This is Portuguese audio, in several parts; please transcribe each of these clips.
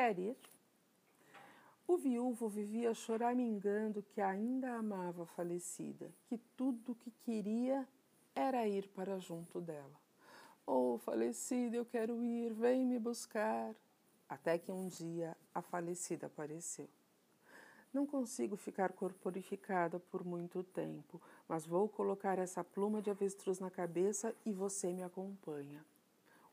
Quer ir? O viúvo vivia choramingando que ainda amava a falecida, que tudo o que queria era ir para junto dela. Oh, falecida, eu quero ir, vem me buscar. Até que um dia a falecida apareceu. Não consigo ficar corporificada por muito tempo, mas vou colocar essa pluma de avestruz na cabeça e você me acompanha.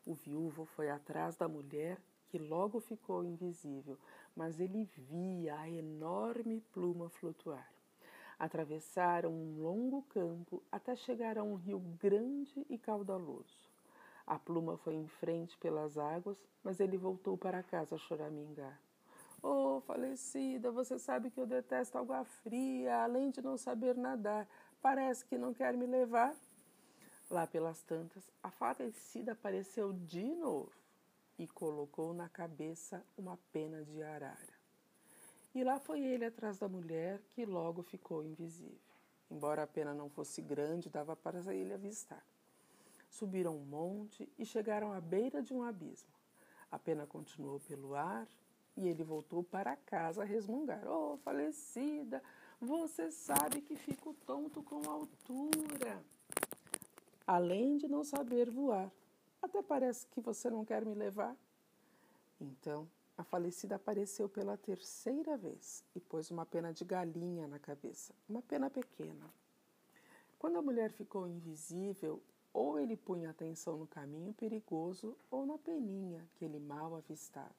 O viúvo foi atrás da mulher, que logo ficou invisível, mas ele via a enorme pluma flutuar. Atravessaram um longo campo até chegar a um rio grande e caudaloso. A pluma foi em frente pelas águas, mas ele voltou para casa a choramingar. Oh, falecida, você sabe que eu detesto água fria, além de não saber nadar. Parece que não quer me levar. Lá pelas tantas, a falecida apareceu de novo e colocou na cabeça uma pena de arara. E lá foi ele atrás da mulher, que logo ficou invisível. Embora a pena não fosse grande, dava para ele avistar. Subiram um monte e chegaram à beira de um abismo. A pena continuou pelo ar e ele voltou para casa a resmungar. Oh, falecida, você sabe que fico tonto com a altura. Além de não saber voar, até parece que você não quer me levar. Então, a falecida apareceu pela terceira vez e pôs uma pena de galinha na cabeça, uma pena pequena. Quando a mulher ficou invisível, ou ele punha atenção no caminho perigoso ou na peninha que ele mal avistava.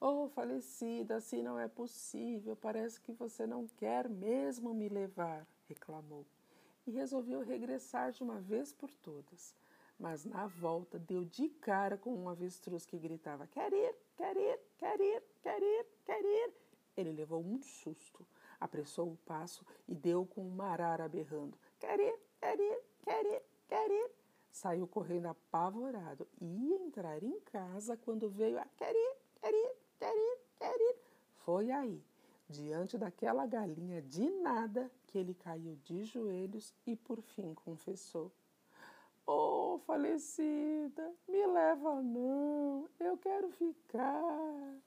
Oh, falecida, assim não é possível. Parece que você não quer mesmo me levar, reclamou. E resolveu regressar de uma vez por todas. Mas na volta deu de cara com um avestruz que gritava: Quer ir, quer ir, quer ir, quer ir, quer ir. Ele levou um susto, apressou o passo e deu com uma arara berrando: Quer ir, quer ir, quer ir, quer ir. Saiu correndo apavorado e ia entrar em casa quando veio a quer ir, quer ir, quer ir, quer ir. Foi aí, diante daquela galinha de nada, que ele caiu de joelhos e por fim confessou: Oh, falecida, me leva não, eu quero ficar.